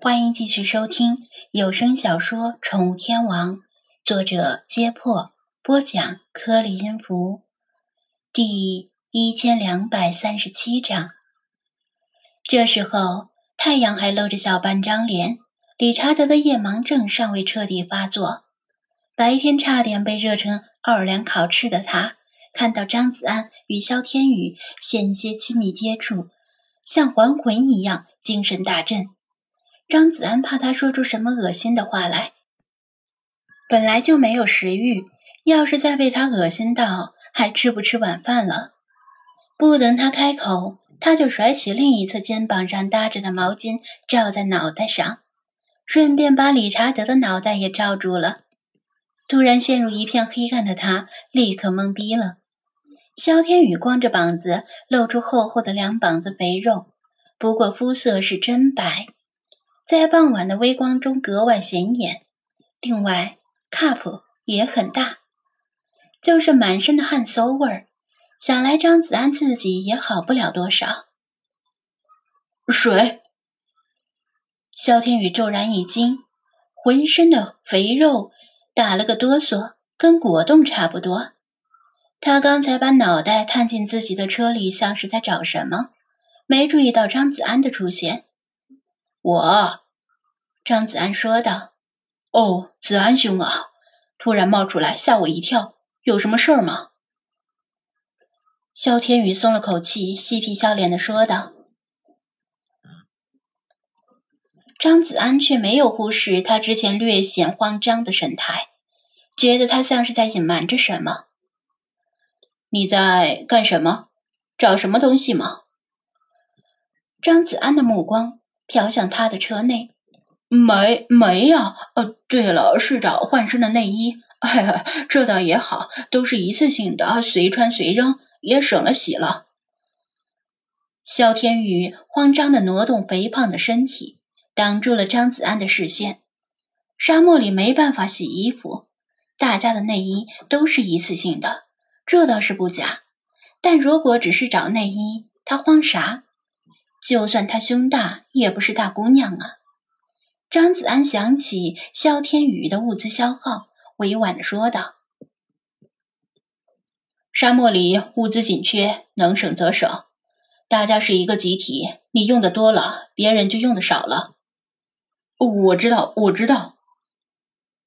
欢迎继续收听有声小说《宠物天王》，作者：揭破，播讲：颗粒音符，第一千两百三十七章。这时候，太阳还露着小半张脸，理查德的夜盲症尚未彻底发作。白天差点被热成奥尔良烤翅的他，看到张子安与萧天宇险些亲密接触，像还魂一样，精神大振。张子安怕他说出什么恶心的话来，本来就没有食欲，要是再被他恶心到，还吃不吃晚饭了？不等他开口，他就甩起另一侧肩膀上搭着的毛巾罩在脑袋上，顺便把理查德的脑袋也罩住了。突然陷入一片黑暗的他，立刻懵逼了。萧天宇光着膀子，露出厚厚的两膀子肥肉，不过肤色是真白。在傍晚的微光中格外显眼。另外，cup 也很大，就是满身的汗馊味儿。想来张子安自己也好不了多少。水。萧天宇骤然一惊，浑身的肥肉打了个哆嗦，跟果冻差不多。他刚才把脑袋探进自己的车里，像是在找什么，没注意到张子安的出现。我，张子安说道：“哦，子安兄啊，突然冒出来吓我一跳，有什么事儿吗？”萧天宇松了口气，嬉皮笑脸的说道。张子安却没有忽视他之前略显慌张的神态，觉得他像是在隐瞒着什么。你在干什么？找什么东西吗？张子安的目光。飘向他的车内，没没呀？呃，对了，是找换身的内衣。哎，这倒也好，都是一次性的，随穿随扔，也省了洗了。肖天宇慌张的挪动肥胖的身体，挡住了张子安的视线。沙漠里没办法洗衣服，大家的内衣都是一次性的，这倒是不假。但如果只是找内衣，他慌啥？就算她胸大，也不是大姑娘啊。张子安想起萧天宇的物资消耗，委婉的说道：“沙漠里物资紧缺，能省则省。大家是一个集体，你用的多了，别人就用的少了。”我知道，我知道。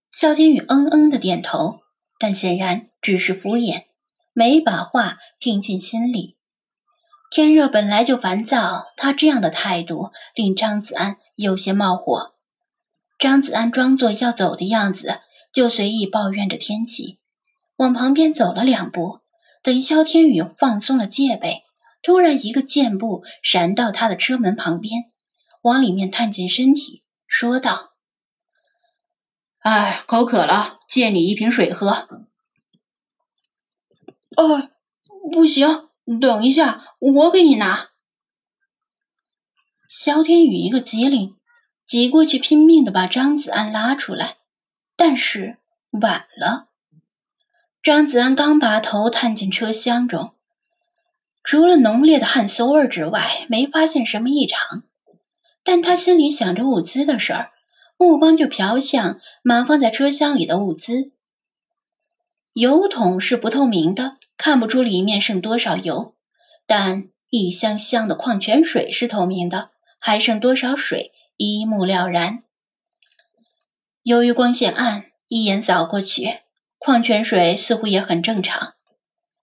萧天宇嗯嗯的点头，但显然只是敷衍，没把话听进心里。天热本来就烦躁，他这样的态度令张子安有些冒火。张子安装作要走的样子，就随意抱怨着天气，往旁边走了两步。等萧天宇放松了戒备，突然一个箭步闪到他的车门旁边，往里面探进身体，说道：“哎，口渴了，借你一瓶水喝。”“哦，不行。”等一下，我给你拿。萧天宇一个机灵，挤过去拼命的把张子安拉出来，但是晚了。张子安刚把头探进车厢中，除了浓烈的汗馊味之外，没发现什么异常。但他心里想着物资的事儿，目光就瞟向满放在车厢里的物资。油桶是不透明的。看不出里面剩多少油，但一箱箱的矿泉水是透明的，还剩多少水一目了然。由于光线暗，一眼扫过去，矿泉水似乎也很正常。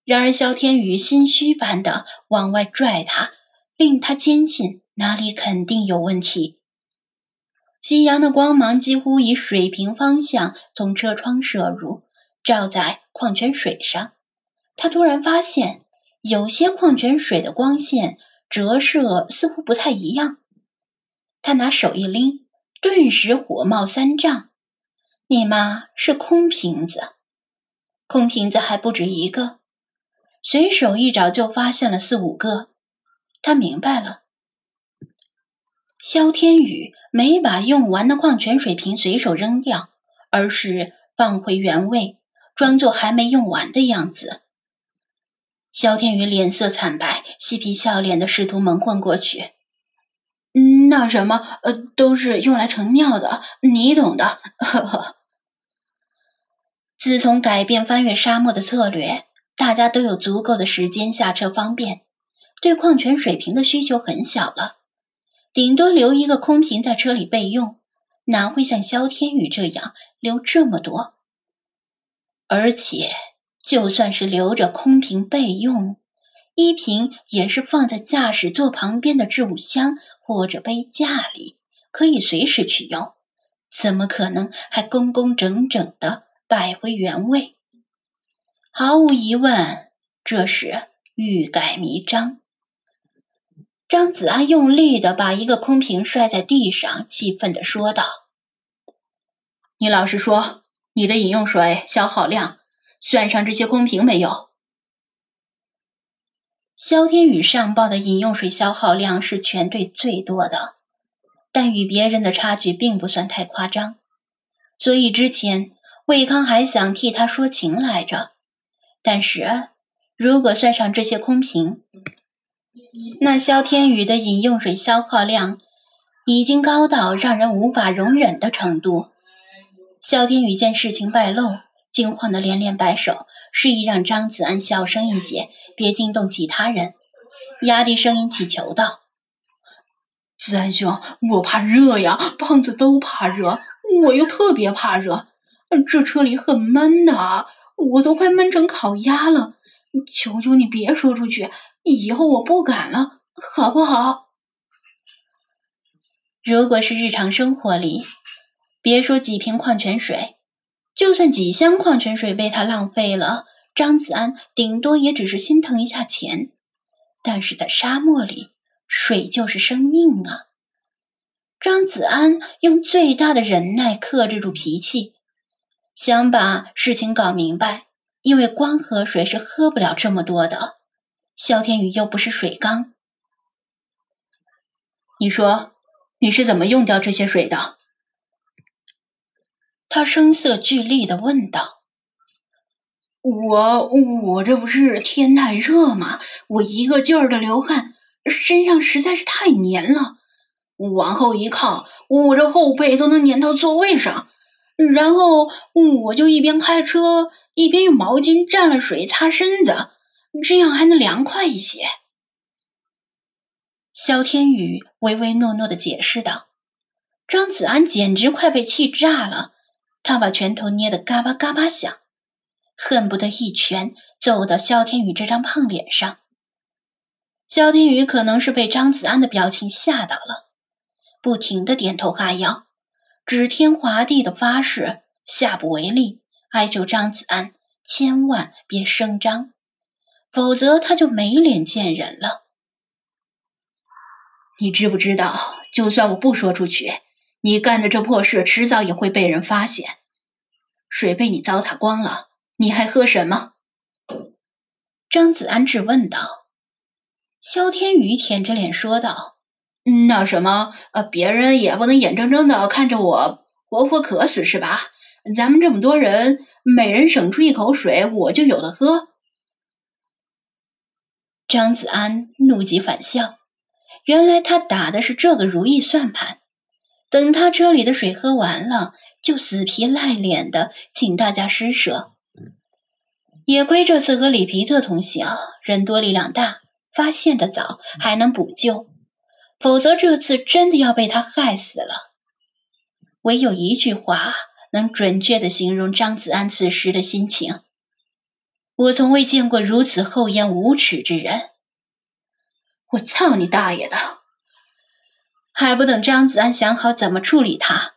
然而萧天宇心虚般的往外拽他，令他坚信哪里肯定有问题。夕阳的光芒几乎以水平方向从车窗射入，照在矿泉水上。他突然发现，有些矿泉水的光线折射似乎不太一样。他拿手一拎，顿时火冒三丈。你妈是空瓶子，空瓶子还不止一个，随手一找就发现了四五个。他明白了，萧天宇没把用完的矿泉水瓶随手扔掉，而是放回原位，装作还没用完的样子。萧天宇脸色惨白，嬉皮笑脸的试图蒙混过去。那什么，呃，都是用来盛尿的，你懂的。呵呵。自从改变翻越沙漠的策略，大家都有足够的时间下车方便，对矿泉水瓶的需求很小了，顶多留一个空瓶在车里备用，哪会像肖天宇这样留这么多？而且，就算是留着空瓶备用，一瓶也是放在驾驶座旁边的置物箱或者杯架里，可以随时取用，怎么可能还工工整整的摆回原位？毫无疑问，这是欲盖弥彰。张子安用力的把一个空瓶摔在地上，气愤的说道：“你老实说，你的饮用水消耗量算上这些空瓶没有？”肖天宇上报的饮用水消耗量是全队最多的，但与别人的差距并不算太夸张，所以之前魏康还想替他说情来着。但是，如果算上这些空瓶，那肖天宇的饮用水消耗量已经高到让人无法容忍的程度。肖天宇见事情败露，惊慌的连连摆手，示意让张子安小声一些，别惊动其他人，压低声音祈求道：“子安兄，我怕热呀，胖子都怕热，我又特别怕热，这车里很闷的。”我都快闷成烤鸭了，求求你别说出去，以后我不敢了，好不好？如果是日常生活里，别说几瓶矿泉水，就算几箱矿泉水被他浪费了，张子安顶多也只是心疼一下钱。但是在沙漠里，水就是生命啊！张子安用最大的忍耐克制住脾气。想把事情搞明白，因为光喝水是喝不了这么多的。肖天宇又不是水缸，你说你是怎么用掉这些水的？他声色俱厉的问道。我我这不是天太热吗，我一个劲儿的流汗，身上实在是太黏了。往后一靠，我这后背都能粘到座位上。然后我就一边开车，一边用毛巾蘸了水擦身子，这样还能凉快一些。肖天宇唯唯诺诺的解释道。张子安简直快被气炸了，他把拳头捏得嘎巴嘎巴响，恨不得一拳揍到肖天宇这张胖脸上。肖天宇可能是被张子安的表情吓到了，不停的点头哈腰。指天划地的发誓，下不为例，哀求张子安千万别声张，否则他就没脸见人了。你知不知道，就算我不说出去，你干的这破事迟早也会被人发现。水被你糟蹋光了，你还喝什么？张子安质问道。肖天宇舔着脸说道。那什么，呃，别人也不能眼睁睁的看着我活活渴死是吧？咱们这么多人，每人省出一口水，我就有的喝。张子安怒极反笑，原来他打的是这个如意算盘，等他车里的水喝完了，就死皮赖脸的请大家施舍。也亏这次和里皮特同行，人多力量大，发现的早，还能补救。否则这次真的要被他害死了。唯有一句话能准确的形容张子安此时的心情：我从未见过如此厚颜无耻之人。我操你大爷的！还不等张子安想好怎么处理他，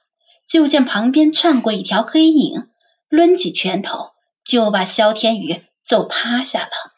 就见旁边窜过一条黑影，抡起拳头就把肖天宇揍趴下了。